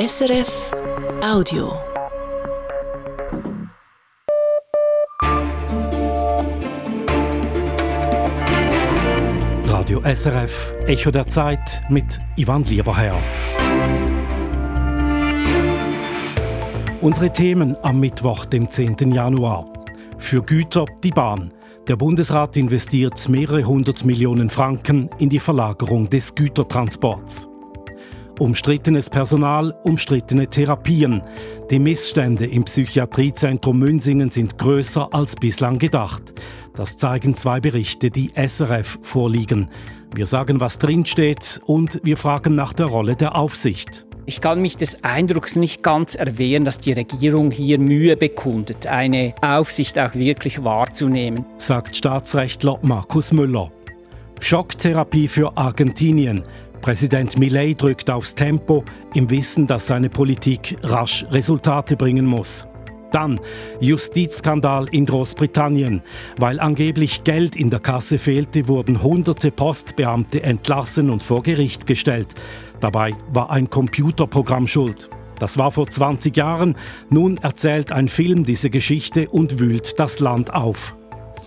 SRF Audio. Radio SRF Echo der Zeit mit Ivan Lieberherr. Unsere Themen am Mittwoch, dem 10. Januar. Für Güter die Bahn. Der Bundesrat investiert mehrere hundert Millionen Franken in die Verlagerung des Gütertransports. Umstrittenes Personal, umstrittene Therapien. Die Missstände im Psychiatriezentrum Münsingen sind größer als bislang gedacht. Das zeigen zwei Berichte, die SRF vorliegen. Wir sagen, was drinsteht und wir fragen nach der Rolle der Aufsicht. Ich kann mich des Eindrucks nicht ganz erwehren, dass die Regierung hier Mühe bekundet, eine Aufsicht auch wirklich wahrzunehmen, sagt Staatsrechtler Markus Müller. Schocktherapie für Argentinien. Präsident Millet drückt aufs Tempo im Wissen, dass seine Politik rasch Resultate bringen muss. Dann Justizskandal in Großbritannien. Weil angeblich Geld in der Kasse fehlte, wurden hunderte Postbeamte entlassen und vor Gericht gestellt. Dabei war ein Computerprogramm schuld. Das war vor 20 Jahren. Nun erzählt ein Film diese Geschichte und wühlt das Land auf.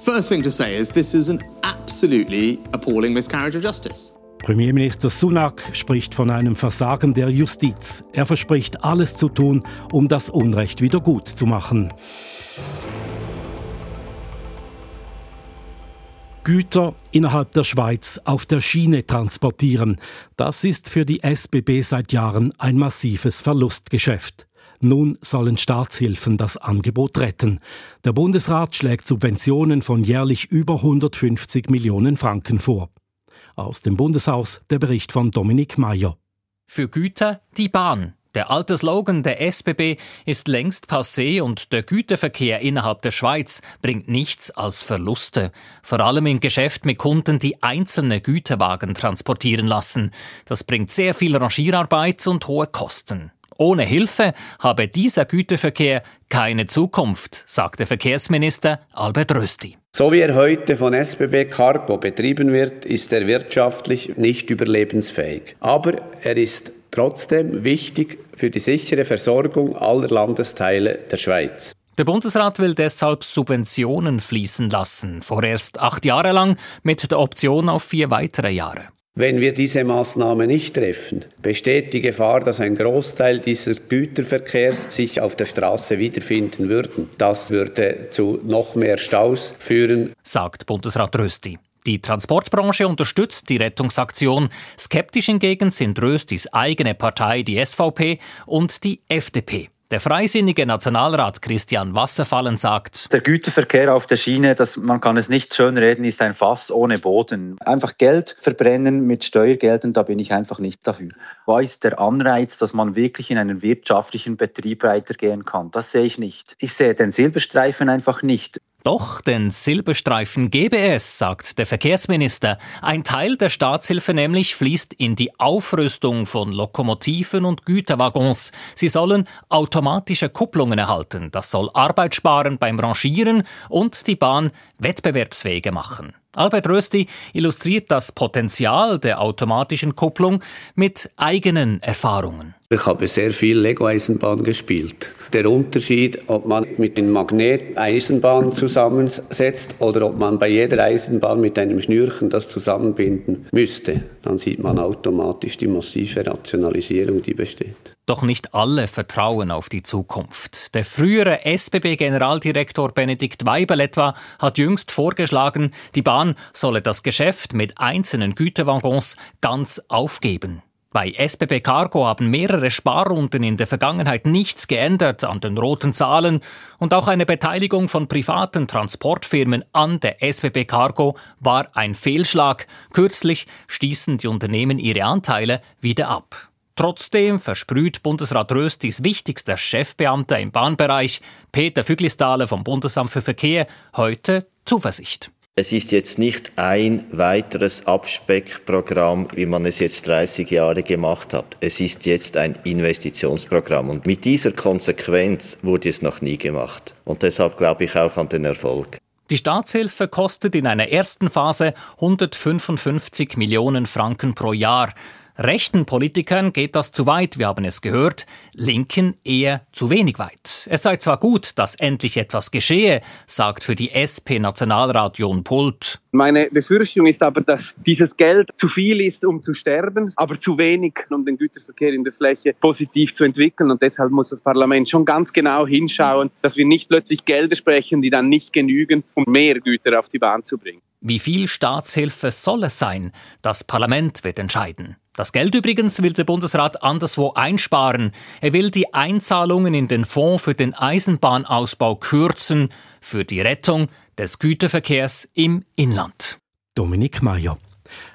First thing to say is this is an absolutely appalling miscarriage of justice. Premierminister Sunak spricht von einem Versagen der Justiz. Er verspricht, alles zu tun, um das Unrecht wieder gut zu machen. Güter innerhalb der Schweiz auf der Schiene transportieren, das ist für die SBB seit Jahren ein massives Verlustgeschäft. Nun sollen Staatshilfen das Angebot retten. Der Bundesrat schlägt Subventionen von jährlich über 150 Millionen Franken vor. Aus dem Bundeshaus der Bericht von Dominik Mayer. Für Güter die Bahn. Der alte Slogan der SBB ist längst passé und der Güterverkehr innerhalb der Schweiz bringt nichts als Verluste. Vor allem im Geschäft mit Kunden, die einzelne Güterwagen transportieren lassen. Das bringt sehr viel Rangierarbeit und hohe Kosten. Ohne Hilfe habe dieser Güterverkehr keine Zukunft, sagte Verkehrsminister Albert Rösti. So wie er heute von SBB Cargo betrieben wird, ist er wirtschaftlich nicht überlebensfähig. Aber er ist trotzdem wichtig für die sichere Versorgung aller Landesteile der Schweiz. Der Bundesrat will deshalb Subventionen fließen lassen, vorerst acht Jahre lang mit der Option auf vier weitere Jahre. Wenn wir diese Maßnahme nicht treffen, besteht die Gefahr, dass ein Großteil dieses Güterverkehrs sich auf der Straße wiederfinden würden. Das würde zu noch mehr Staus führen, sagt Bundesrat Rösti. Die Transportbranche unterstützt die Rettungsaktion. Skeptisch hingegen sind Röstis eigene Partei, die SVP, und die FDP. Der freisinnige Nationalrat Christian Wasserfallen sagt, der Güterverkehr auf der Schiene, das, man kann es nicht schönreden, ist ein Fass ohne Boden. Einfach Geld verbrennen mit Steuergeldern, da bin ich einfach nicht dafür. Wo ist der Anreiz, dass man wirklich in einen wirtschaftlichen Betrieb weitergehen kann? Das sehe ich nicht. Ich sehe den Silberstreifen einfach nicht. Doch den Silberstreifen gebe es, sagt der Verkehrsminister. Ein Teil der Staatshilfe nämlich fließt in die Aufrüstung von Lokomotiven und Güterwaggons. Sie sollen automatische Kupplungen erhalten. Das soll Arbeit sparen beim Rangieren und die Bahn wettbewerbsfähiger machen. Albert Rösti illustriert das Potenzial der automatischen Kupplung mit eigenen Erfahrungen. Ich habe sehr viel Lego-Eisenbahn gespielt. Der Unterschied, ob man mit dem Magnet Eisenbahn zusammensetzt oder ob man bei jeder Eisenbahn mit einem Schnürchen das zusammenbinden müsste, dann sieht man automatisch die massive Rationalisierung, die besteht. Doch nicht alle vertrauen auf die Zukunft. Der frühere SBB-Generaldirektor Benedikt Weibel etwa hat jüngst vorgeschlagen, die Bahn solle das Geschäft mit einzelnen Güterwaggons ganz aufgeben. Bei SBB Cargo haben mehrere Sparrunden in der Vergangenheit nichts geändert an den roten Zahlen und auch eine Beteiligung von privaten Transportfirmen an der SBB Cargo war ein Fehlschlag. Kürzlich stießen die Unternehmen ihre Anteile wieder ab. Trotzdem versprüht Bundesrat Röstis wichtigster Chefbeamter im Bahnbereich, Peter Füglistahle vom Bundesamt für Verkehr, heute Zuversicht. Es ist jetzt nicht ein weiteres Abspeckprogramm, wie man es jetzt 30 Jahre gemacht hat. Es ist jetzt ein Investitionsprogramm. Und mit dieser Konsequenz wurde es noch nie gemacht. Und deshalb glaube ich auch an den Erfolg. Die Staatshilfe kostet in einer ersten Phase 155 Millionen Franken pro Jahr. Rechten Politikern geht das zu weit, wir haben es gehört, Linken eher zu wenig weit. Es sei zwar gut, dass endlich etwas geschehe, sagt für die SP Nationalrat Jon Pult. Meine Befürchtung ist aber, dass dieses Geld zu viel ist, um zu sterben, aber zu wenig, um den Güterverkehr in der Fläche positiv zu entwickeln. Und deshalb muss das Parlament schon ganz genau hinschauen, dass wir nicht plötzlich Gelder sprechen, die dann nicht genügen, um mehr Güter auf die Bahn zu bringen. Wie viel Staatshilfe soll es sein? Das Parlament wird entscheiden. Das Geld übrigens will der Bundesrat anderswo einsparen. Er will die Einzahlungen in den Fonds für den Eisenbahnausbau kürzen, für die Rettung des Güterverkehrs im Inland. Dominik Mayer.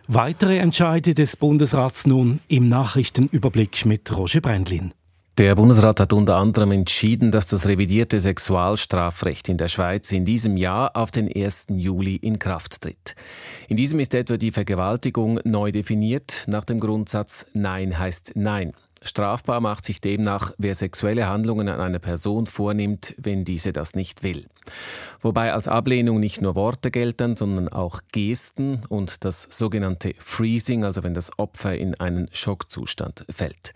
Weitere Entscheide des Bundesrats nun im Nachrichtenüberblick mit Roger Brendlin. Der Bundesrat hat unter anderem entschieden, dass das revidierte Sexualstrafrecht in der Schweiz in diesem Jahr auf den 1. Juli in Kraft tritt. In diesem ist etwa die Vergewaltigung neu definiert nach dem Grundsatz Nein heißt Nein. Strafbar macht sich demnach, wer sexuelle Handlungen an einer Person vornimmt, wenn diese das nicht will. Wobei als Ablehnung nicht nur Worte gelten, sondern auch Gesten und das sogenannte Freezing, also wenn das Opfer in einen Schockzustand fällt.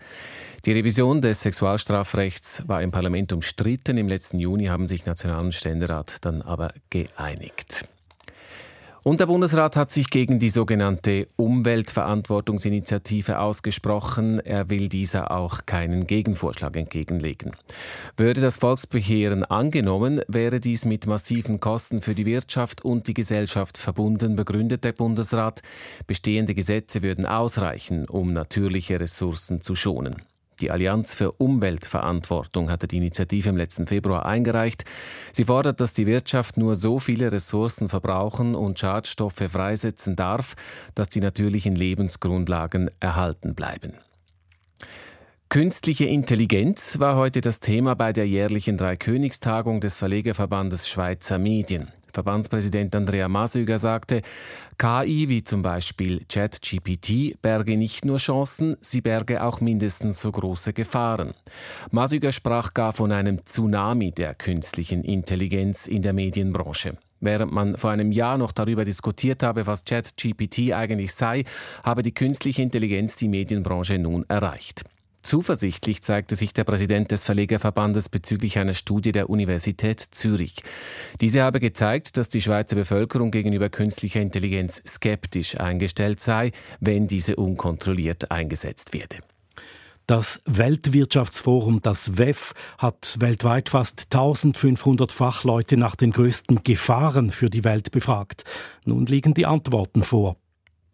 Die Revision des Sexualstrafrechts war im Parlament umstritten. Im letzten Juni haben sich National- und Ständerat dann aber geeinigt. Und der Bundesrat hat sich gegen die sogenannte Umweltverantwortungsinitiative ausgesprochen. Er will dieser auch keinen Gegenvorschlag entgegenlegen. Würde das Volksbegehren angenommen, wäre dies mit massiven Kosten für die Wirtschaft und die Gesellschaft verbunden, begründet der Bundesrat. Bestehende Gesetze würden ausreichen, um natürliche Ressourcen zu schonen. Die Allianz für Umweltverantwortung hatte die Initiative im letzten Februar eingereicht. Sie fordert, dass die Wirtschaft nur so viele Ressourcen verbrauchen und Schadstoffe freisetzen darf, dass die natürlichen Lebensgrundlagen erhalten bleiben. Künstliche Intelligenz war heute das Thema bei der jährlichen Dreikönigstagung des Verlegerverbandes Schweizer Medien. Verbandspräsident Andrea Masüger sagte, KI wie zum Beispiel ChatGPT berge nicht nur Chancen, sie berge auch mindestens so große Gefahren. Masüger sprach gar von einem Tsunami der künstlichen Intelligenz in der Medienbranche. Während man vor einem Jahr noch darüber diskutiert habe, was ChatGPT eigentlich sei, habe die künstliche Intelligenz die Medienbranche nun erreicht. Zuversichtlich zeigte sich der Präsident des Verlegerverbandes bezüglich einer Studie der Universität Zürich. Diese habe gezeigt, dass die Schweizer Bevölkerung gegenüber künstlicher Intelligenz skeptisch eingestellt sei, wenn diese unkontrolliert eingesetzt werde. Das Weltwirtschaftsforum, das WEF, hat weltweit fast 1500 Fachleute nach den größten Gefahren für die Welt befragt. Nun liegen die Antworten vor.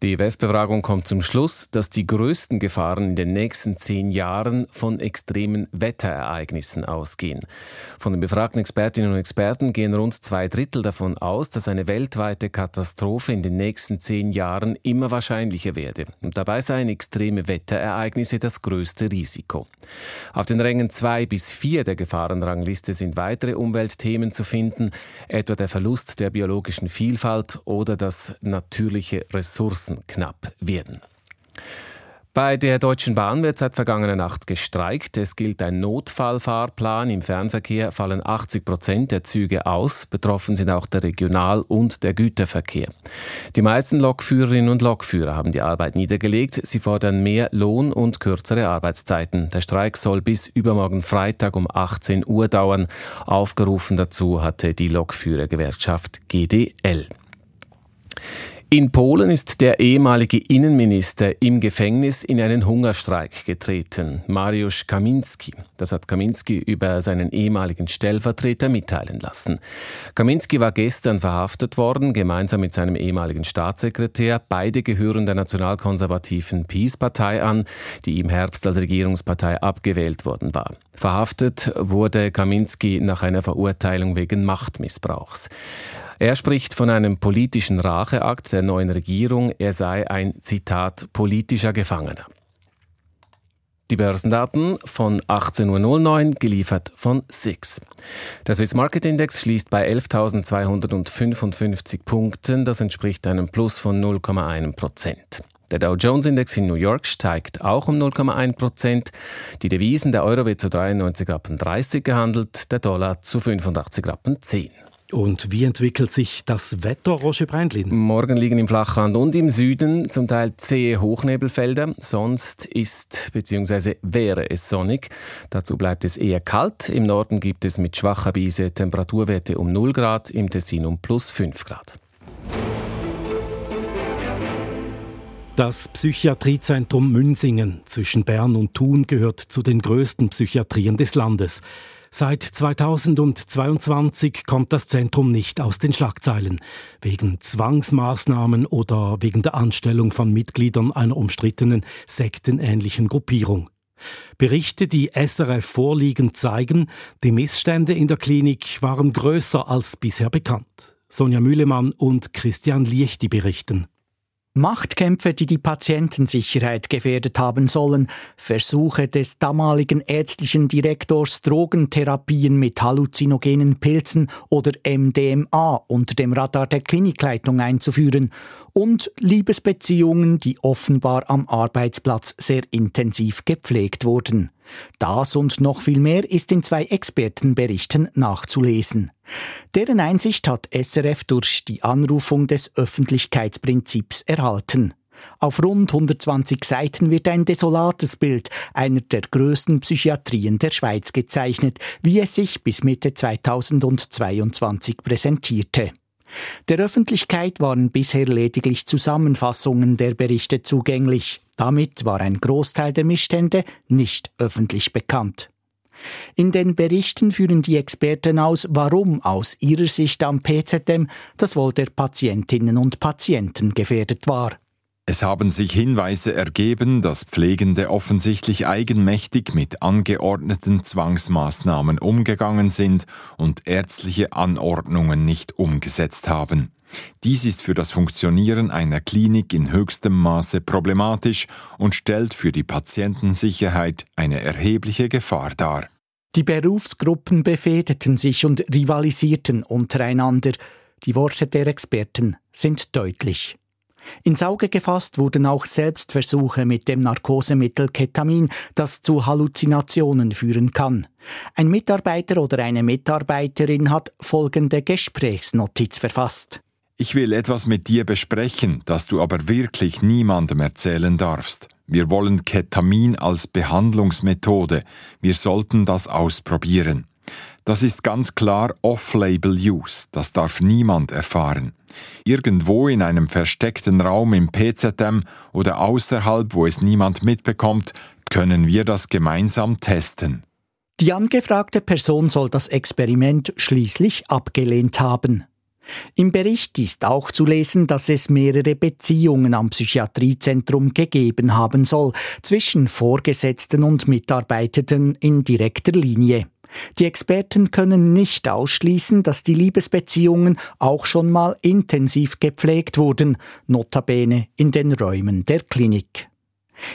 Die WEF-Befragung kommt zum Schluss, dass die größten Gefahren in den nächsten zehn Jahren von extremen Wetterereignissen ausgehen. Von den befragten Expertinnen und Experten gehen rund zwei Drittel davon aus, dass eine weltweite Katastrophe in den nächsten zehn Jahren immer wahrscheinlicher werde. Und dabei seien extreme Wetterereignisse das größte Risiko. Auf den Rängen zwei bis vier der Gefahrenrangliste sind weitere Umweltthemen zu finden, etwa der Verlust der biologischen Vielfalt oder das natürliche Ressourcen knapp werden. Bei der Deutschen Bahn wird seit vergangener Nacht gestreikt. Es gilt ein Notfallfahrplan. Im Fernverkehr fallen 80 Prozent der Züge aus. Betroffen sind auch der Regional- und der Güterverkehr. Die meisten Lokführerinnen und Lokführer haben die Arbeit niedergelegt. Sie fordern mehr Lohn und kürzere Arbeitszeiten. Der Streik soll bis übermorgen Freitag um 18 Uhr dauern. Aufgerufen dazu hatte die Lokführergewerkschaft GDL. In Polen ist der ehemalige Innenminister im Gefängnis in einen Hungerstreik getreten, Mariusz Kaminski. Das hat Kaminski über seinen ehemaligen Stellvertreter mitteilen lassen. Kaminski war gestern verhaftet worden, gemeinsam mit seinem ehemaligen Staatssekretär. Beide gehören der nationalkonservativen Peace-Partei an, die im Herbst als Regierungspartei abgewählt worden war. Verhaftet wurde Kaminski nach einer Verurteilung wegen Machtmissbrauchs. Er spricht von einem politischen Racheakt der neuen Regierung. Er sei ein Zitat politischer Gefangener. Die Börsendaten von 18.09 Uhr geliefert von SIX. Der Swiss Market Index schließt bei 11.255 Punkten. Das entspricht einem Plus von 0,1 Prozent. Der Dow Jones Index in New York steigt auch um 0,1 Prozent. Die Devisen, der Euro wird zu 93 Rappen 30 gehandelt, der Dollar zu 85 Rappen 10. Und wie entwickelt sich das Wetter, Roger Brandlin? Morgen liegen im Flachland und im Süden zum Teil zähe Hochnebelfelder. Sonst ist bzw. wäre es sonnig. Dazu bleibt es eher kalt. Im Norden gibt es mit schwacher Brise Temperaturwerte um 0 Grad, im Tessin um plus 5 Grad. Das Psychiatriezentrum Münsingen zwischen Bern und Thun gehört zu den größten Psychiatrien des Landes. Seit 2022 kommt das Zentrum nicht aus den Schlagzeilen. Wegen Zwangsmaßnahmen oder wegen der Anstellung von Mitgliedern einer umstrittenen sektenähnlichen Gruppierung. Berichte, die SRF vorliegen, zeigen, die Missstände in der Klinik waren größer als bisher bekannt. Sonja Mühlemann und Christian Liechti berichten. Machtkämpfe, die die Patientensicherheit gefährdet haben sollen, Versuche des damaligen ärztlichen Direktors, Drogentherapien mit halluzinogenen Pilzen oder MDMA unter dem Radar der Klinikleitung einzuführen und Liebesbeziehungen, die offenbar am Arbeitsplatz sehr intensiv gepflegt wurden. Das und noch viel mehr ist in zwei Expertenberichten nachzulesen. Deren Einsicht hat SRF durch die Anrufung des Öffentlichkeitsprinzips erhalten. Auf rund 120 Seiten wird ein desolates Bild einer der größten Psychiatrien der Schweiz gezeichnet, wie es sich bis Mitte 2022 präsentierte. Der Öffentlichkeit waren bisher lediglich Zusammenfassungen der Berichte zugänglich. Damit war ein Großteil der Missstände nicht öffentlich bekannt. In den Berichten führen die Experten aus, warum aus ihrer Sicht am PZM das Wohl der Patientinnen und Patienten gefährdet war. Es haben sich Hinweise ergeben, dass Pflegende offensichtlich eigenmächtig mit angeordneten Zwangsmaßnahmen umgegangen sind und ärztliche Anordnungen nicht umgesetzt haben. Dies ist für das Funktionieren einer Klinik in höchstem Maße problematisch und stellt für die Patientensicherheit eine erhebliche Gefahr dar. Die Berufsgruppen befehdeten sich und rivalisierten untereinander. Die Worte der Experten sind deutlich. Ins Auge gefasst wurden auch Selbstversuche mit dem Narkosemittel Ketamin, das zu Halluzinationen führen kann. Ein Mitarbeiter oder eine Mitarbeiterin hat folgende Gesprächsnotiz verfasst. Ich will etwas mit dir besprechen, das du aber wirklich niemandem erzählen darfst. Wir wollen Ketamin als Behandlungsmethode. Wir sollten das ausprobieren. Das ist ganz klar Off-Label-Use, das darf niemand erfahren. Irgendwo in einem versteckten Raum im PZM oder außerhalb, wo es niemand mitbekommt, können wir das gemeinsam testen. Die angefragte Person soll das Experiment schließlich abgelehnt haben. Im Bericht ist auch zu lesen, dass es mehrere Beziehungen am Psychiatriezentrum gegeben haben soll zwischen Vorgesetzten und Mitarbeitenden in direkter Linie. Die Experten können nicht ausschließen, dass die Liebesbeziehungen auch schon mal intensiv gepflegt wurden, notabene in den Räumen der Klinik.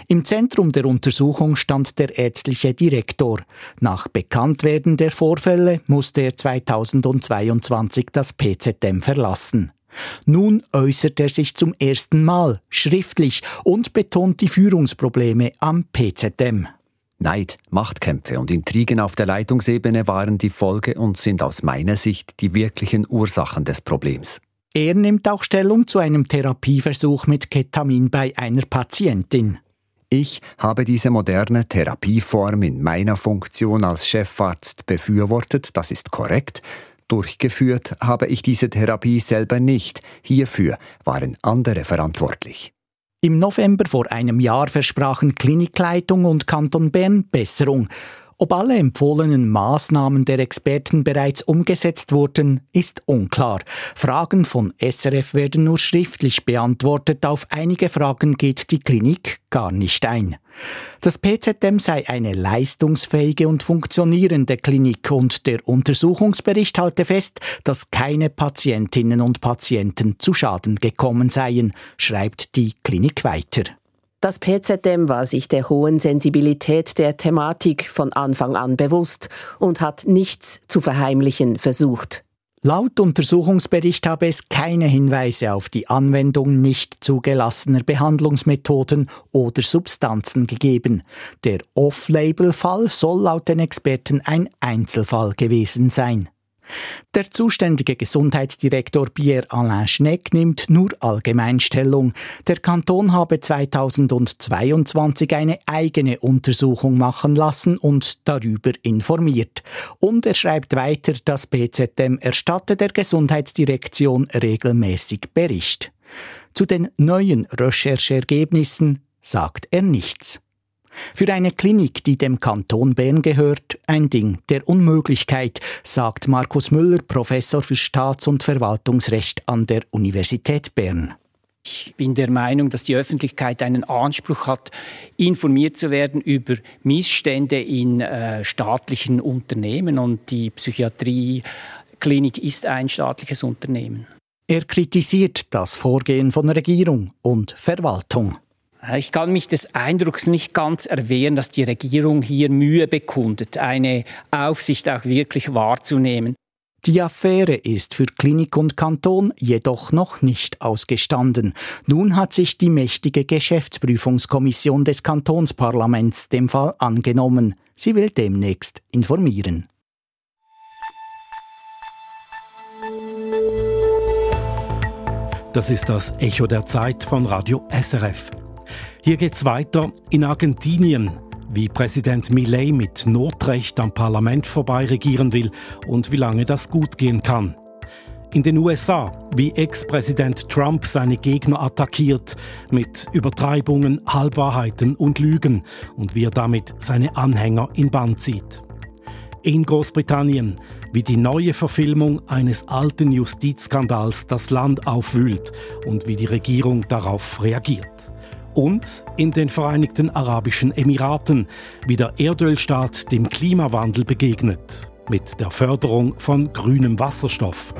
Im Zentrum der Untersuchung stand der ärztliche Direktor. Nach Bekanntwerden der Vorfälle musste er 2022 das PZM verlassen. Nun äußert er sich zum ersten Mal schriftlich und betont die Führungsprobleme am PZM. Neid, Machtkämpfe und Intrigen auf der Leitungsebene waren die Folge und sind aus meiner Sicht die wirklichen Ursachen des Problems. Er nimmt auch Stellung zu einem Therapieversuch mit Ketamin bei einer Patientin. Ich habe diese moderne Therapieform in meiner Funktion als Chefarzt befürwortet, das ist korrekt. Durchgeführt habe ich diese Therapie selber nicht. Hierfür waren andere verantwortlich. Im November vor einem Jahr versprachen Klinikleitung und Kanton Bern Besserung. Ob alle empfohlenen Maßnahmen der Experten bereits umgesetzt wurden, ist unklar. Fragen von SRF werden nur schriftlich beantwortet. Auf einige Fragen geht die Klinik gar nicht ein. Das PZM sei eine leistungsfähige und funktionierende Klinik und der Untersuchungsbericht halte fest, dass keine Patientinnen und Patienten zu Schaden gekommen seien, schreibt die Klinik weiter. Das PZM war sich der hohen Sensibilität der Thematik von Anfang an bewusst und hat nichts zu verheimlichen versucht. Laut Untersuchungsbericht habe es keine Hinweise auf die Anwendung nicht zugelassener Behandlungsmethoden oder Substanzen gegeben. Der Off-Label-Fall soll laut den Experten ein Einzelfall gewesen sein. Der zuständige Gesundheitsdirektor Pierre-Alain Schneck nimmt nur Allgemeinstellung. Der Kanton habe 2022 eine eigene Untersuchung machen lassen und darüber informiert. Und er schreibt weiter, das BZM erstatte der Gesundheitsdirektion regelmäßig Bericht. Zu den neuen Recherchergebnissen sagt er nichts. Für eine Klinik, die dem Kanton Bern gehört, ein Ding der Unmöglichkeit, sagt Markus Müller, Professor für Staats- und Verwaltungsrecht an der Universität Bern. Ich bin der Meinung, dass die Öffentlichkeit einen Anspruch hat, informiert zu werden über Missstände in äh, staatlichen Unternehmen und die Psychiatrieklinik ist ein staatliches Unternehmen. Er kritisiert das Vorgehen von Regierung und Verwaltung. Ich kann mich des Eindrucks nicht ganz erwehren, dass die Regierung hier Mühe bekundet, eine Aufsicht auch wirklich wahrzunehmen. Die Affäre ist für Klinik und Kanton jedoch noch nicht ausgestanden. Nun hat sich die mächtige Geschäftsprüfungskommission des Kantonsparlaments dem Fall angenommen. Sie will demnächst informieren. Das ist das Echo der Zeit von Radio SRF. Hier geht's weiter in Argentinien, wie Präsident Milei mit Notrecht am Parlament vorbei regieren will und wie lange das gut gehen kann. In den USA, wie Ex-Präsident Trump seine Gegner attackiert mit Übertreibungen, Halbwahrheiten und Lügen und wie er damit seine Anhänger in Band zieht. In Großbritannien, wie die neue Verfilmung eines alten Justizskandals das Land aufwühlt und wie die Regierung darauf reagiert und in den Vereinigten Arabischen Emiraten, wie der Erdölstaat dem Klimawandel begegnet, mit der Förderung von grünem Wasserstoff.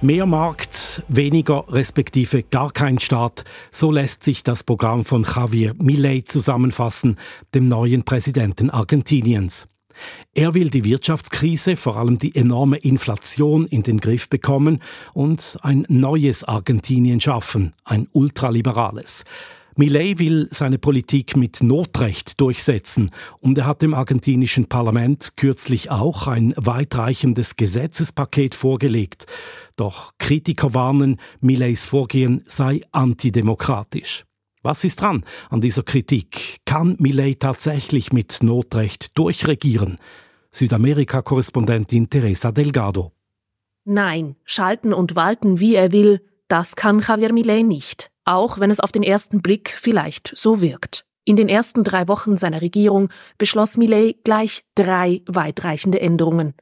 Mehr Markt, weniger respektive gar kein Staat, so lässt sich das Programm von Javier Milei zusammenfassen, dem neuen Präsidenten Argentiniens. Er will die Wirtschaftskrise, vor allem die enorme Inflation in den Griff bekommen und ein neues Argentinien schaffen, ein ultraliberales. Millet will seine Politik mit Notrecht durchsetzen und er hat dem argentinischen Parlament kürzlich auch ein weitreichendes Gesetzespaket vorgelegt. Doch Kritiker warnen, Millets Vorgehen sei antidemokratisch. Was ist dran an dieser Kritik? Kann Millet tatsächlich mit Notrecht durchregieren? Südamerika-Korrespondentin Teresa Delgado. Nein, schalten und walten, wie er will, das kann Javier Millet nicht, auch wenn es auf den ersten Blick vielleicht so wirkt. In den ersten drei Wochen seiner Regierung beschloss Millet gleich drei weitreichende Änderungen.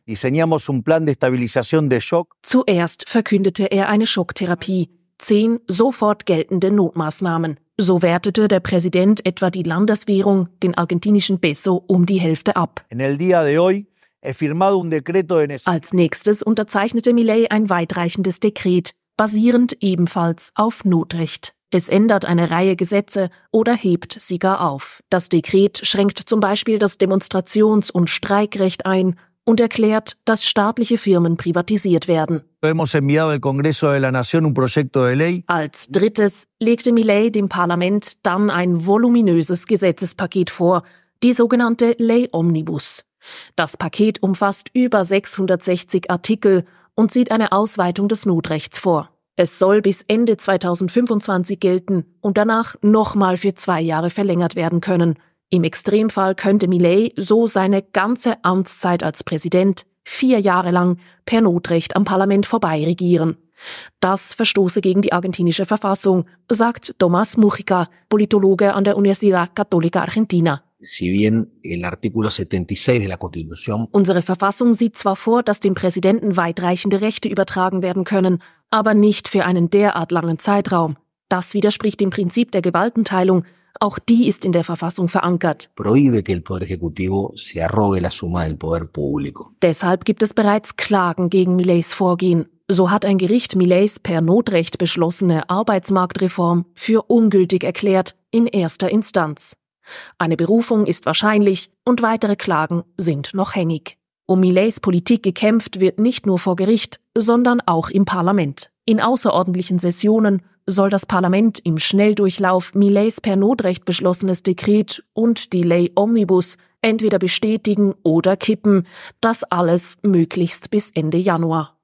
Zuerst verkündete er eine Schocktherapie, zehn sofort geltende Notmaßnahmen. So wertete der Präsident etwa die Landeswährung, den argentinischen Peso, um die Hälfte ab. Als nächstes unterzeichnete Millet ein weitreichendes Dekret, basierend ebenfalls auf Notrecht. Es ändert eine Reihe Gesetze oder hebt sie gar auf. Das Dekret schränkt zum Beispiel das Demonstrations- und Streikrecht ein und erklärt, dass staatliche Firmen privatisiert werden. Als drittes legte Millet dem Parlament dann ein voluminöses Gesetzespaket vor, die sogenannte Ley Omnibus. Das Paket umfasst über 660 Artikel und sieht eine Ausweitung des Notrechts vor. Es soll bis Ende 2025 gelten und danach nochmal für zwei Jahre verlängert werden können. Im Extremfall könnte Millet so seine ganze Amtszeit als Präsident vier Jahre lang per Notrecht am Parlament vorbei regieren. Das verstoße gegen die argentinische Verfassung, sagt Tomás Mujica, Politologe an der Universidad Católica Argentina. Unsere Verfassung sieht zwar vor, dass dem Präsidenten weitreichende Rechte übertragen werden können, aber nicht für einen derart langen Zeitraum. Das widerspricht dem Prinzip der Gewaltenteilung, auch die ist in der Verfassung verankert. Deshalb gibt es bereits Klagen gegen Millets Vorgehen. So hat ein Gericht Millets per Notrecht beschlossene Arbeitsmarktreform für ungültig erklärt in erster Instanz. Eine Berufung ist wahrscheinlich und weitere Klagen sind noch hängig. Um Millets Politik gekämpft wird nicht nur vor Gericht, sondern auch im Parlament. In außerordentlichen Sessionen soll das Parlament im Schnelldurchlauf Millets per Notrecht beschlossenes Dekret und die Ley Omnibus entweder bestätigen oder kippen. Das alles möglichst bis Ende Januar.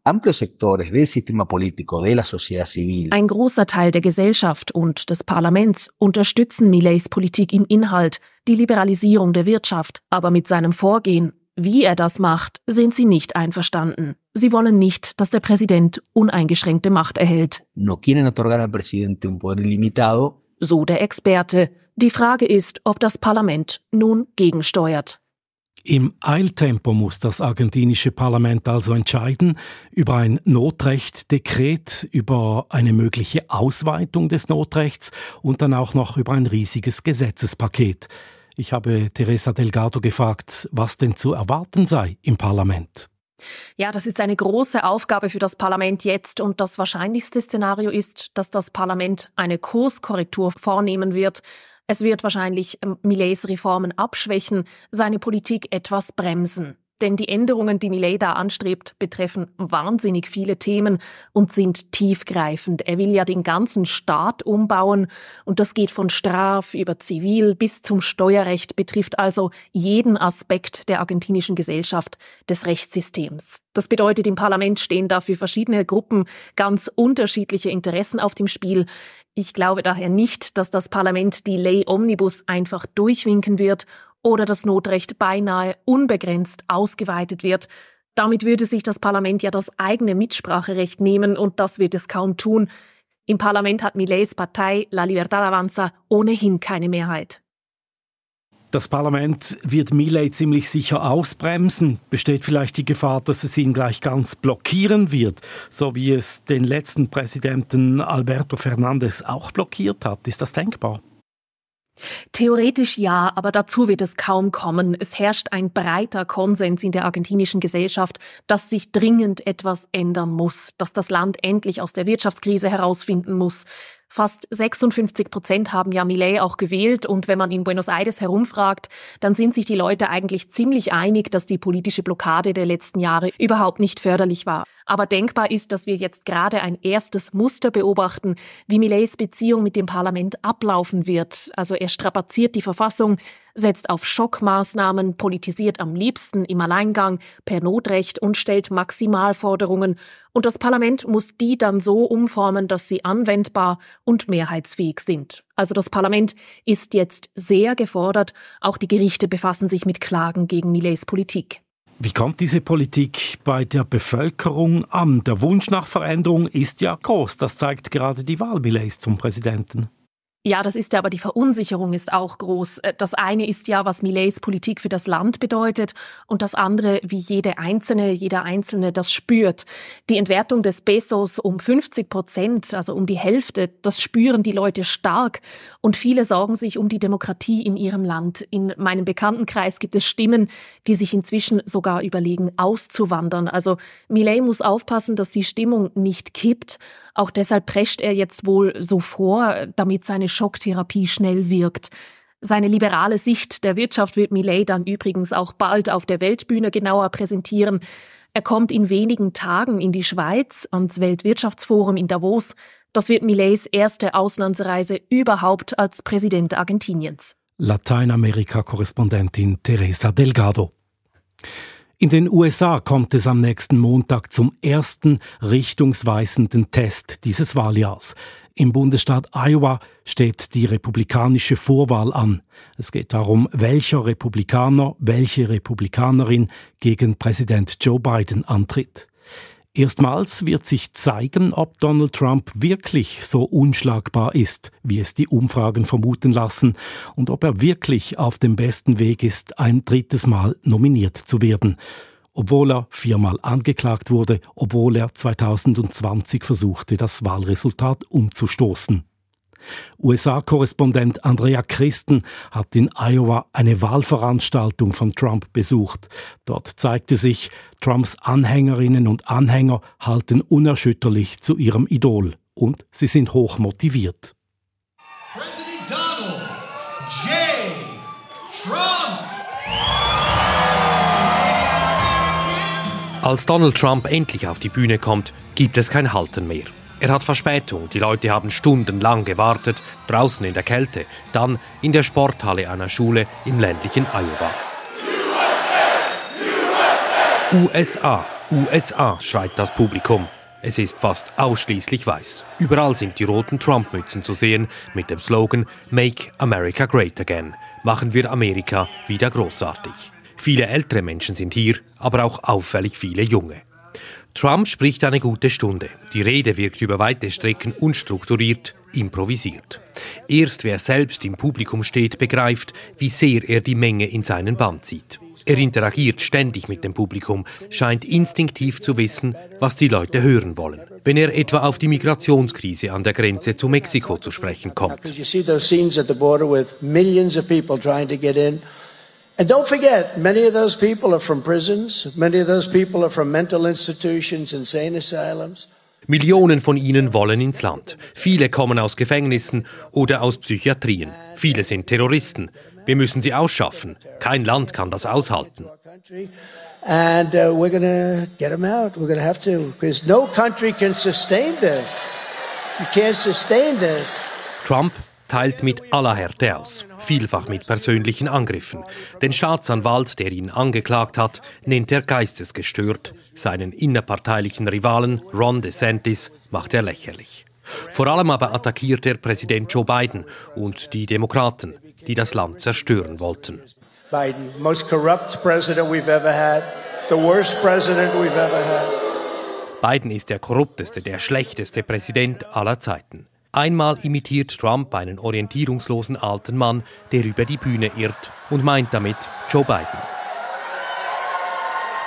Ein großer Teil der Gesellschaft und des Parlaments unterstützen Millets Politik im Inhalt, die Liberalisierung der Wirtschaft, aber mit seinem Vorgehen wie er das macht, sind sie nicht einverstanden. Sie wollen nicht, dass der Präsident uneingeschränkte Macht erhält. No quieren otorgar al presidente un poder ilimitado. So der Experte. Die Frage ist, ob das Parlament nun gegensteuert. Im Eiltempo muss das argentinische Parlament also entscheiden über ein Notrechtdekret, über eine mögliche Ausweitung des Notrechts und dann auch noch über ein riesiges Gesetzespaket. Ich habe Teresa Delgado gefragt, was denn zu erwarten sei im Parlament. Ja, das ist eine große Aufgabe für das Parlament jetzt und das wahrscheinlichste Szenario ist, dass das Parlament eine Kurskorrektur vornehmen wird. Es wird wahrscheinlich ähm, Millets Reformen abschwächen, seine Politik etwas bremsen. Denn die Änderungen, die Millet da anstrebt, betreffen wahnsinnig viele Themen und sind tiefgreifend. Er will ja den ganzen Staat umbauen und das geht von Straf über Zivil bis zum Steuerrecht, betrifft also jeden Aspekt der argentinischen Gesellschaft, des Rechtssystems. Das bedeutet, im Parlament stehen dafür verschiedene Gruppen ganz unterschiedliche Interessen auf dem Spiel. Ich glaube daher nicht, dass das Parlament die Ley Omnibus einfach durchwinken wird oder das Notrecht beinahe unbegrenzt ausgeweitet wird. Damit würde sich das Parlament ja das eigene Mitspracherecht nehmen und das wird es kaum tun. Im Parlament hat Millets Partei La Libertad Avanza ohnehin keine Mehrheit. Das Parlament wird Millet ziemlich sicher ausbremsen. Besteht vielleicht die Gefahr, dass es ihn gleich ganz blockieren wird, so wie es den letzten Präsidenten Alberto Fernandez auch blockiert hat. Ist das denkbar? Theoretisch ja, aber dazu wird es kaum kommen. Es herrscht ein breiter Konsens in der argentinischen Gesellschaft, dass sich dringend etwas ändern muss, dass das Land endlich aus der Wirtschaftskrise herausfinden muss. Fast 56 Prozent haben ja Millet auch gewählt und wenn man in Buenos Aires herumfragt, dann sind sich die Leute eigentlich ziemlich einig, dass die politische Blockade der letzten Jahre überhaupt nicht förderlich war. Aber denkbar ist, dass wir jetzt gerade ein erstes Muster beobachten, wie Millets Beziehung mit dem Parlament ablaufen wird. Also er strapaziert die Verfassung, setzt auf Schockmaßnahmen, politisiert am liebsten im Alleingang per Notrecht und stellt Maximalforderungen. Und das Parlament muss die dann so umformen, dass sie anwendbar und mehrheitsfähig sind. Also das Parlament ist jetzt sehr gefordert. Auch die Gerichte befassen sich mit Klagen gegen Millets Politik. Wie kommt diese Politik bei der Bevölkerung an? Der Wunsch nach Veränderung ist ja groß. Das zeigt gerade die Wahl Millets zum Präsidenten. Ja, das ist ja, aber die Verunsicherung ist auch groß. Äh, das eine ist ja, was Millets Politik für das Land bedeutet und das andere, wie jede Einzelne, jeder Einzelne das spürt. Die Entwertung des Pesos um 50 Prozent, also um die Hälfte, das spüren die Leute stark und viele sorgen sich um die Demokratie in ihrem Land. In meinem Bekanntenkreis gibt es Stimmen, die sich inzwischen sogar überlegen, auszuwandern. Also Millet muss aufpassen, dass die Stimmung nicht kippt auch deshalb prescht er jetzt wohl so vor, damit seine Schocktherapie schnell wirkt. Seine liberale Sicht der Wirtschaft wird Millet dann übrigens auch bald auf der Weltbühne genauer präsentieren. Er kommt in wenigen Tagen in die Schweiz ans Weltwirtschaftsforum in Davos. Das wird Millets erste Auslandsreise überhaupt als Präsident Argentiniens. Lateinamerika-Korrespondentin Teresa Delgado. In den USA kommt es am nächsten Montag zum ersten richtungsweisenden Test dieses Wahljahrs. Im Bundesstaat Iowa steht die republikanische Vorwahl an. Es geht darum, welcher Republikaner, welche Republikanerin gegen Präsident Joe Biden antritt. Erstmals wird sich zeigen, ob Donald Trump wirklich so unschlagbar ist, wie es die Umfragen vermuten lassen, und ob er wirklich auf dem besten Weg ist, ein drittes Mal nominiert zu werden, obwohl er viermal angeklagt wurde, obwohl er 2020 versuchte, das Wahlresultat umzustoßen. USA-Korrespondent Andrea Christen hat in Iowa eine Wahlveranstaltung von Trump besucht. Dort zeigte sich, Trumps Anhängerinnen und Anhänger halten unerschütterlich zu ihrem Idol und sie sind hoch motiviert. President Donald J. Trump. Als Donald Trump endlich auf die Bühne kommt, gibt es kein Halten mehr. Er hat Verspätung, die Leute haben stundenlang gewartet, draußen in der Kälte, dann in der Sporthalle einer Schule im ländlichen Iowa. USA, USA, schreit das Publikum. Es ist fast ausschließlich weiß. Überall sind die roten Trump-Mützen zu sehen mit dem Slogan Make America Great Again. Machen wir Amerika wieder großartig. Viele ältere Menschen sind hier, aber auch auffällig viele junge. Trump spricht eine gute Stunde. Die Rede wirkt über weite Strecken unstrukturiert, improvisiert. Erst wer selbst im Publikum steht, begreift, wie sehr er die Menge in seinen Bann zieht. Er interagiert ständig mit dem Publikum, scheint instinktiv zu wissen, was die Leute hören wollen. Wenn er etwa auf die Migrationskrise an der Grenze zu Mexiko zu sprechen kommt. And don't forget, many of those people are from prisons, many of those people are from mental institutions, insane asylums. Millionen von ihnen wollen ins Land. Viele kommen aus Gefängnissen oder aus Psychiatrien. Viele sind Terroristen. Wir müssen sie ausschaffen. Kein Land kann das aushalten. And uh, we're going to get them out. We're going to have to, because no country can sustain this. You can't sustain this. Trump teilt mit aller Härte aus, vielfach mit persönlichen Angriffen. Den Staatsanwalt, der ihn angeklagt hat, nennt er geistesgestört. Seinen innerparteilichen Rivalen Ron DeSantis macht er lächerlich. Vor allem aber attackiert er Präsident Joe Biden und die Demokraten, die das Land zerstören wollten. Biden, most corrupt president we've ever had, the worst president we've ever had. Biden ist der korrupteste, der schlechteste Präsident aller Zeiten. Einmal imitiert Trump einen orientierungslosen alten Mann, der über die Bühne irrt und meint damit Joe Biden.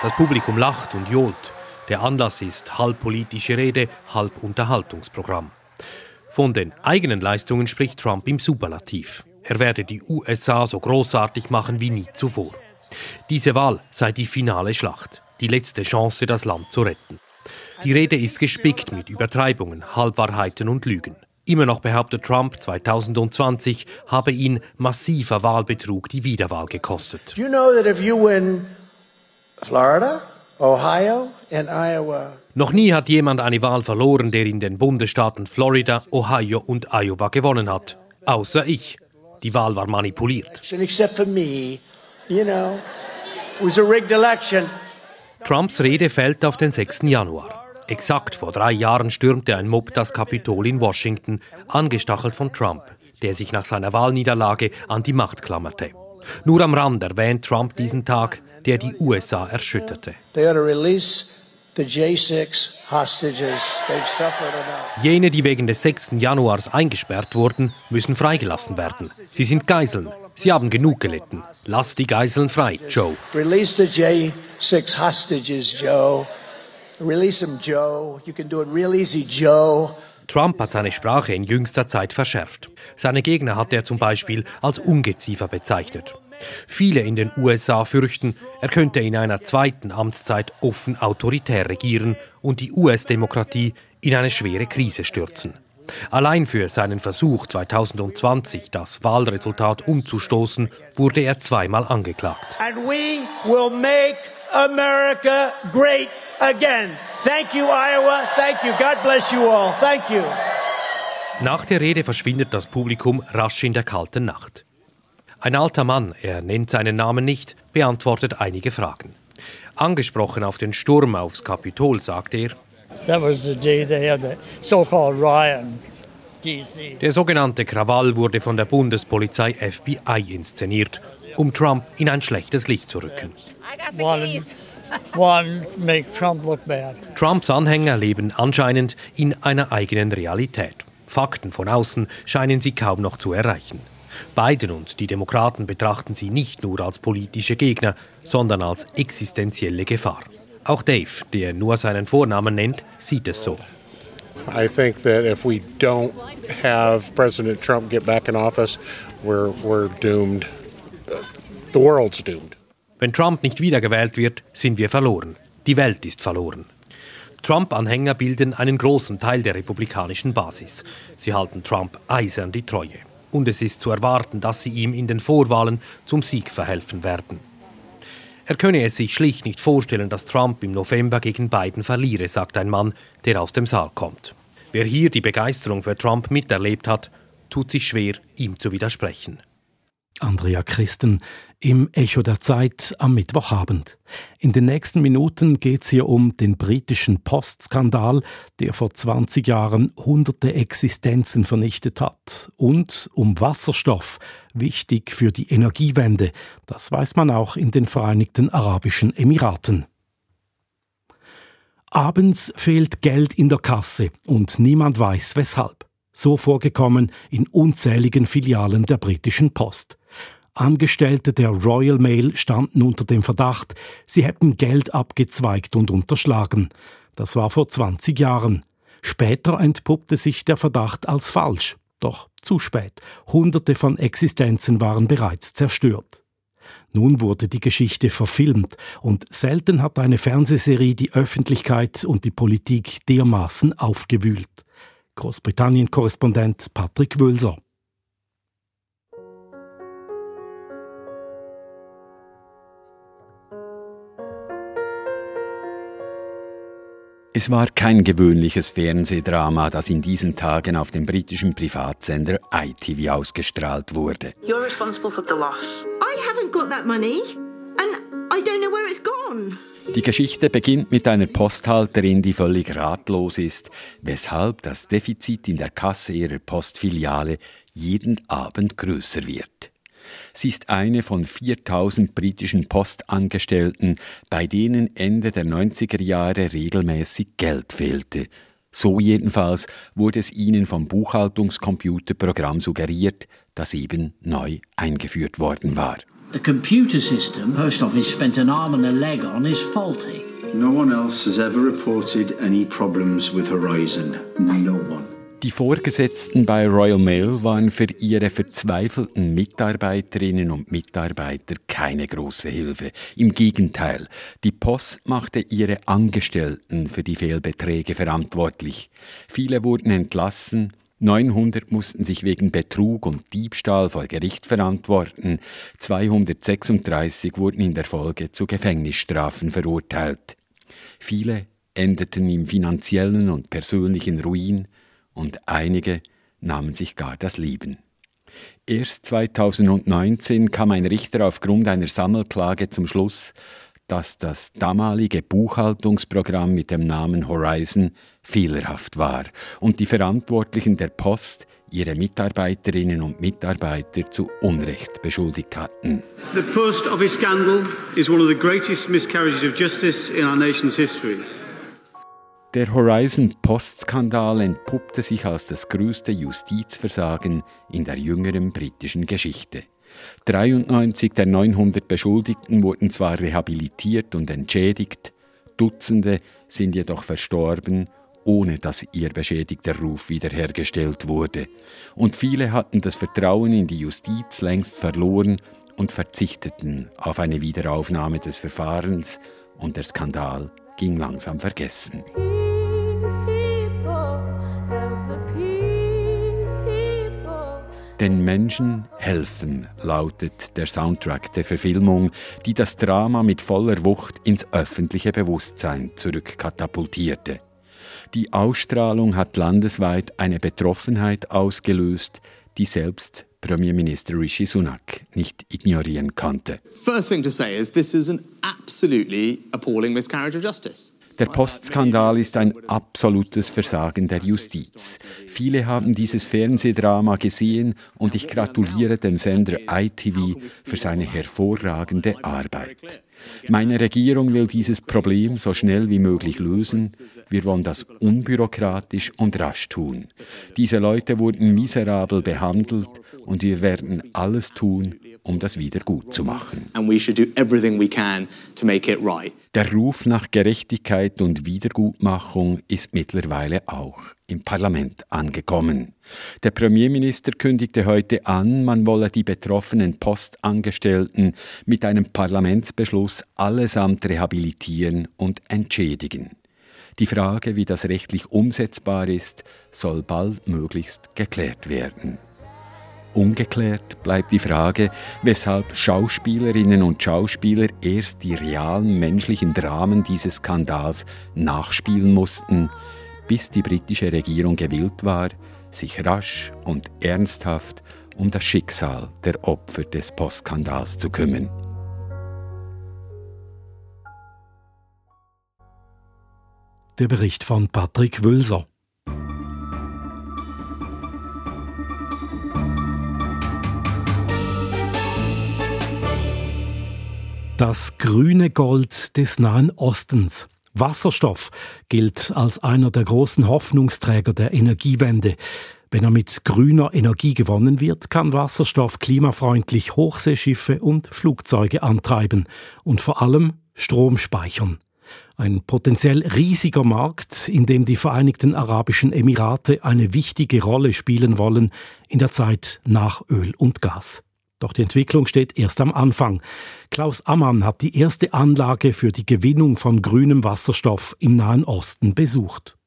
Das Publikum lacht und johlt. Der Anlass ist halb politische Rede, halb Unterhaltungsprogramm. Von den eigenen Leistungen spricht Trump im Superlativ. Er werde die USA so großartig machen wie nie zuvor. Diese Wahl sei die finale Schlacht, die letzte Chance, das Land zu retten. Die Rede ist gespickt mit Übertreibungen, Halbwahrheiten und Lügen. Immer noch behauptet Trump, 2020 habe ihn massiver Wahlbetrug die Wiederwahl gekostet. You know that if you win Florida, Ohio and Iowa, Noch nie hat jemand eine Wahl verloren, der in den Bundesstaaten Florida, Ohio und Iowa gewonnen hat. Außer ich. Die Wahl war manipuliert. Trumps Rede fällt auf den 6. Januar. Exakt vor drei Jahren stürmte ein Mob das Kapitol in Washington, angestachelt von Trump, der sich nach seiner Wahlniederlage an die Macht klammerte. Nur am Rand erwähnt Trump diesen Tag, der die USA erschütterte. They ought to release the J6 hostages. They've suffered enough. Jene, die wegen des 6. Januars eingesperrt wurden, müssen freigelassen werden. Sie sind Geiseln. Sie haben genug gelitten. Lass die Geiseln frei, Joe. Release the J6 hostages, Joe. Release them, Joe. You can do it real easy, Joe. Trump hat seine Sprache in jüngster Zeit verschärft. Seine Gegner hat er zum Beispiel als Ungeziefer bezeichnet. Viele in den USA fürchten, er könnte in einer zweiten Amtszeit offen autoritär regieren und die US-Demokratie in eine schwere Krise stürzen. Allein für seinen Versuch 2020, das Wahlresultat umzustoßen, wurde er zweimal angeklagt. And we will make America great again. Thank you, Iowa. Thank you. God bless you all. Thank you. Nach der Rede verschwindet das Publikum rasch in der kalten Nacht. Ein alter Mann, er nennt seinen Namen nicht, beantwortet einige Fragen. Angesprochen auf den Sturm aufs Kapitol, sagt er, That was the day they had the so-called riot in D.C. der sogenannte Krawall wurde von der Bundespolizei FBI inszeniert, um Trump in ein schlechtes Licht zu rücken. Make Trump look bad. Trumps Anhänger leben anscheinend in einer eigenen Realität. Fakten von außen scheinen sie kaum noch zu erreichen. Biden und die Demokraten betrachten sie nicht nur als politische Gegner, sondern als existenzielle Gefahr. Auch Dave, der nur seinen Vornamen nennt, sieht es so. I think that if we don't have President Trump get back in office, we're, we're doomed. The world's doomed. Wenn Trump nicht wiedergewählt wird, sind wir verloren. Die Welt ist verloren. Trump-Anhänger bilden einen großen Teil der republikanischen Basis. Sie halten Trump eisern die Treue. Und es ist zu erwarten, dass sie ihm in den Vorwahlen zum Sieg verhelfen werden. Er könne es sich schlicht nicht vorstellen, dass Trump im November gegen Biden verliere, sagt ein Mann, der aus dem Saal kommt. Wer hier die Begeisterung für Trump miterlebt hat, tut sich schwer, ihm zu widersprechen. Andrea Christen im Echo der Zeit am Mittwochabend. In den nächsten Minuten geht es hier um den britischen Postskandal, der vor 20 Jahren hunderte Existenzen vernichtet hat, und um Wasserstoff, wichtig für die Energiewende. Das weiß man auch in den Vereinigten Arabischen Emiraten. Abends fehlt Geld in der Kasse und niemand weiß weshalb. So vorgekommen in unzähligen Filialen der britischen Post. Angestellte der Royal Mail standen unter dem Verdacht, sie hätten Geld abgezweigt und unterschlagen. Das war vor 20 Jahren. Später entpuppte sich der Verdacht als falsch. Doch zu spät. Hunderte von Existenzen waren bereits zerstört. Nun wurde die Geschichte verfilmt und selten hat eine Fernsehserie die Öffentlichkeit und die Politik dermaßen aufgewühlt. Großbritannien-Korrespondent Patrick Wölser. Es war kein gewöhnliches Fernsehdrama, das in diesen Tagen auf dem britischen Privatsender ITV ausgestrahlt wurde. You're responsible for the loss. I haven't got that money and I don't know where it's gone. Die Geschichte beginnt mit einer Posthalterin, die völlig ratlos ist, weshalb das Defizit in der Kasse ihrer Postfiliale jeden Abend größer wird. Sie ist eine von 4000 britischen Postangestellten, bei denen Ende der 90er Jahre regelmäßig Geld fehlte. So jedenfalls wurde es ihnen vom Buchhaltungscomputerprogramm suggeriert, das eben neu eingeführt worden war. The computer system Post Office spent an arm and a leg on is faulty. No one else has ever reported any problems with Horizon. No one. Die Vorgesetzten bei Royal Mail waren für ihre verzweifelten Mitarbeiterinnen und Mitarbeiter keine große Hilfe. Im Gegenteil, die Post machte ihre Angestellten für die Fehlbeträge verantwortlich. Viele wurden entlassen, 900 mussten sich wegen Betrug und Diebstahl vor Gericht verantworten, 236 wurden in der Folge zu Gefängnisstrafen verurteilt. Viele endeten im finanziellen und persönlichen Ruin, und einige nahmen sich gar das Leben. Erst 2019 kam ein Richter aufgrund einer Sammelklage zum Schluss, dass das damalige Buchhaltungsprogramm mit dem Namen Horizon fehlerhaft war und die Verantwortlichen der Post ihre Mitarbeiterinnen und Mitarbeiter zu Unrecht beschuldigt hatten. The Post Office scandal is one of the greatest miscarriages of justice in our nation's history. Der Horizon-Post-Skandal entpuppte sich als das größte Justizversagen in der jüngeren britischen Geschichte. 93 der 900 Beschuldigten wurden zwar rehabilitiert und entschädigt, Dutzende sind jedoch verstorben, ohne dass ihr beschädigter Ruf wiederhergestellt wurde. Und viele hatten das Vertrauen in die Justiz längst verloren und verzichteten auf eine Wiederaufnahme des Verfahrens und der Skandal ging langsam vergessen. Den Menschen helfen lautet der Soundtrack der Verfilmung, die das Drama mit voller Wucht ins öffentliche Bewusstsein zurückkatapultierte. Die Ausstrahlung hat landesweit eine Betroffenheit ausgelöst, die selbst Premierminister Rishi Sunak nicht ignorieren konnte. First thing to say is this is an absolutely appalling miscarriage of justice. Der Postskandal ist ein absolutes Versagen der Justiz. Viele haben dieses Fernsehdrama gesehen und ich gratuliere dem Sender ITV für seine hervorragende Arbeit. Meine Regierung will dieses Problem so schnell wie möglich lösen. Wir wollen das unbürokratisch und rasch tun. Diese Leute wurden miserabel behandelt und wir werden alles tun, um das wieder gut zu machen. Der Ruf nach Gerechtigkeit und Wiedergutmachung ist mittlerweile auch im Parlament angekommen. Der Premierminister kündigte heute an, man wolle die betroffenen Postangestellten mit einem Parlamentsbeschluss allesamt rehabilitieren und entschädigen. Die Frage, wie das rechtlich umsetzbar ist, soll baldmöglichst geklärt werden. Ungeklärt bleibt die Frage, weshalb Schauspielerinnen und Schauspieler erst die realen menschlichen Dramen dieses Skandals nachspielen mussten, bis die britische Regierung gewillt war, sich rasch und ernsthaft um das Schicksal der Opfer des Postskandals zu kümmern. Der Bericht von Patrick Wülser. Das grüne Gold des Nahen Ostens. Wasserstoff gilt als einer der großen Hoffnungsträger der Energiewende. Wenn er mit grüner Energie gewonnen wird, kann Wasserstoff klimafreundlich Hochseeschiffe und Flugzeuge antreiben und vor allem Strom speichern. Ein potenziell riesiger Markt, in dem die Vereinigten Arabischen Emirate eine wichtige Rolle spielen wollen in der Zeit nach Öl und Gas. Doch die Entwicklung steht erst am Anfang. Klaus Ammann hat die erste Anlage für die Gewinnung von grünem Wasserstoff im Nahen Osten besucht.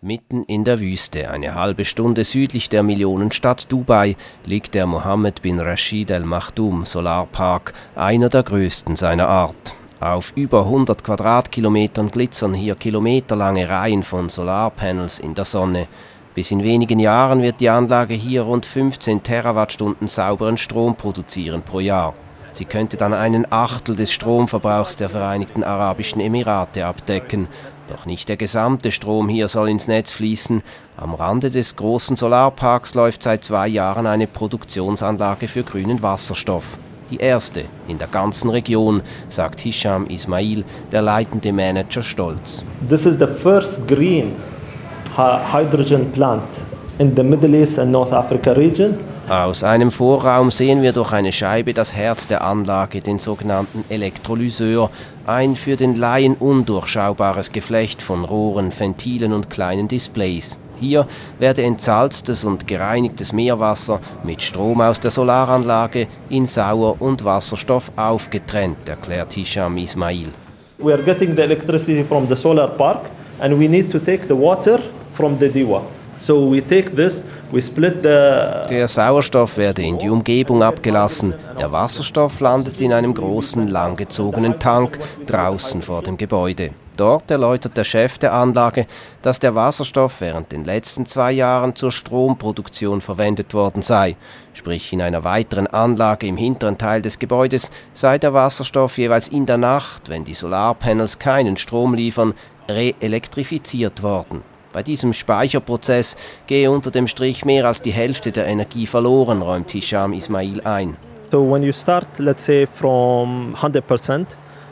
Mitten in der Wüste, eine halbe Stunde südlich der Millionenstadt Dubai, liegt der Mohammed bin Rashid Al Maktoum Solarpark, einer der größten seiner Art. Auf über 100 Quadratkilometern glitzern hier kilometerlange Reihen von Solarpanels in der Sonne. Bis in wenigen Jahren wird die Anlage hier rund 15 Terawattstunden sauberen Strom produzieren pro Jahr. Sie könnte dann einen Achtel des Stromverbrauchs der Vereinigten Arabischen Emirate abdecken. Doch nicht der gesamte Strom hier soll ins Netz fließen. Am Rande des großen Solarparks läuft seit zwei Jahren eine Produktionsanlage für grünen Wasserstoff. Die erste in der ganzen Region, sagt Hisham Ismail, der leitende Manager stolz. This is the first green hydrogen plant in the Middle East and North Africa region. Aus einem Vorraum sehen wir durch eine Scheibe das Herz der Anlage, den sogenannten Elektrolyseur, ein für den Laien undurchschaubares Geflecht von Rohren, Ventilen und kleinen Displays. Hier werde entsalztes und gereinigtes Meerwasser mit Strom aus der Solaranlage in Sauer- und Wasserstoff aufgetrennt, erklärt Hisham Ismail. We are getting the electricity from the solar park and we need to take the water from the Diwa. So we take this, we split the Der Sauerstoff werde in die Umgebung abgelassen. Der Wasserstoff landet in einem großen, langgezogenen Tank draußen vor dem Gebäude. Dort erläutert der Chef der Anlage, dass der Wasserstoff während den letzten zwei Jahren zur Stromproduktion verwendet worden sei. Sprich, in einer weiteren Anlage im hinteren Teil des Gebäudes sei der Wasserstoff jeweils in der Nacht, wenn die Solarpanels keinen Strom liefern, reelektrifiziert worden. Bei diesem Speicherprozess gehe unter dem Strich mehr als die Hälfte der Energie verloren, räumt Hisham Ismail ein. So when you start, let's say, from 100%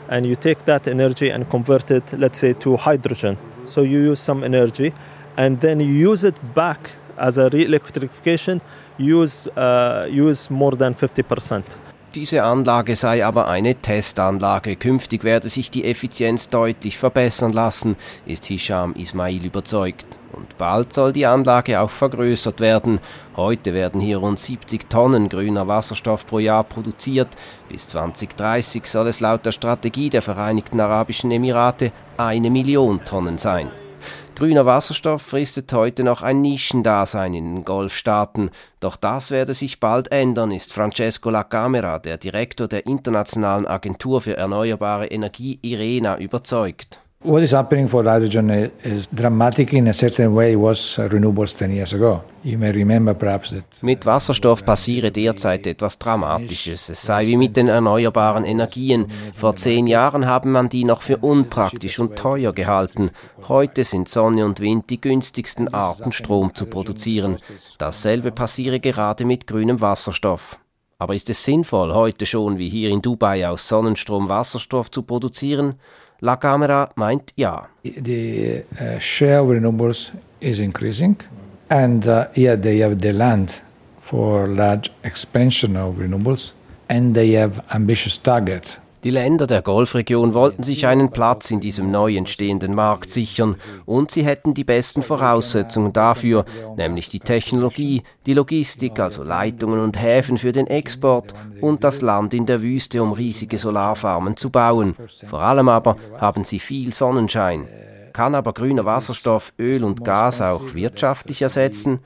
and you take that energy and convert it, let's say, to hydrogen. So you use some energy and then you use it back as a re-electrification, use, uh, use more than 50%. Diese Anlage sei aber eine Testanlage. Künftig werde sich die Effizienz deutlich verbessern lassen, ist Hisham Ismail überzeugt. Und bald soll die Anlage auch vergrößert werden. Heute werden hier rund 70 Tonnen grüner Wasserstoff pro Jahr produziert. Bis 2030 soll es laut der Strategie der Vereinigten Arabischen Emirate eine Million Tonnen sein. Grüner Wasserstoff fristet heute noch ein Nischendasein in den Golfstaaten, doch das werde sich bald ändern, ist Francesco Lacamera, der Direktor der Internationalen Agentur für erneuerbare Energie IRENA, überzeugt. What is happening for hydrogen is dramatic in a certain way was renewables 10 years ago. You may remember perhaps that Mit Wasserstoff passiere derzeit etwas Dramatisches. Es sei wie mit den erneuerbaren Energien. Vor zehn Jahren haben man die noch für unpraktisch und teuer gehalten. Heute sind Sonne und Wind die günstigsten Arten, Strom zu produzieren. Dasselbe passiere gerade mit grünem Wasserstoff. Aber ist es sinnvoll, heute schon wie hier in Dubai aus Sonnenstrom Wasserstoff zu produzieren? La Camera meint ja. the uh, share of renewables is increasing, and uh, yeah, they have the land for large expansion of renewables, and they have ambitious targets. Die Länder der Golfregion wollten sich einen Platz in diesem neu entstehenden Markt sichern und sie hätten die besten Voraussetzungen dafür, nämlich die Technologie, die Logistik, also Leitungen und Häfen für den Export und das Land in der Wüste, um riesige Solarfarmen zu bauen. Vor allem aber haben sie viel Sonnenschein. Kann aber grüner Wasserstoff Öl und Gas auch wirtschaftlich ersetzen?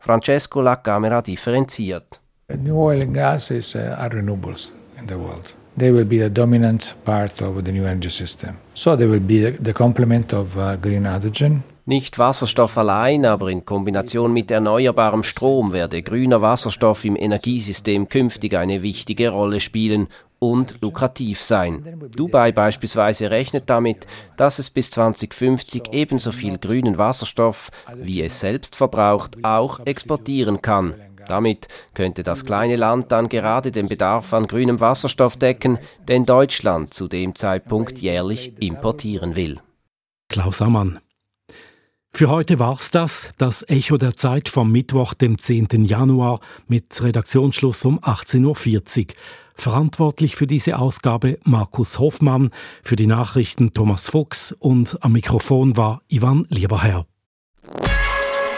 Francesco Lacamera differenziert. New oil and gas is, uh, are renewables in the world. They will be the dominant part of the new energy system. So they will be the, complement of uh, green hydrogen Nicht Wasserstoff allein, aber in Kombination mit erneuerbarem Strom werde grüner Wasserstoff im Energiesystem künftig eine wichtige Rolle spielen und lukrativ sein. Dubai beispielsweise rechnet damit, dass es bis 2050 ebenso viel grünen Wasserstoff, wie es selbst verbraucht, auch exportieren kann. Damit könnte das kleine Land dann gerade den Bedarf an grünem Wasserstoff decken, den Deutschland zu dem Zeitpunkt jährlich importieren will. Klaus Ammann. Für heute war's das, das Echo der Zeit vom Mittwoch, dem 10. Januar mit Redaktionsschluss um 18.40 Uhr. Verantwortlich für diese Ausgabe Markus Hoffmann, für die Nachrichten Thomas Fuchs und am Mikrofon war Ivan Lieberherr.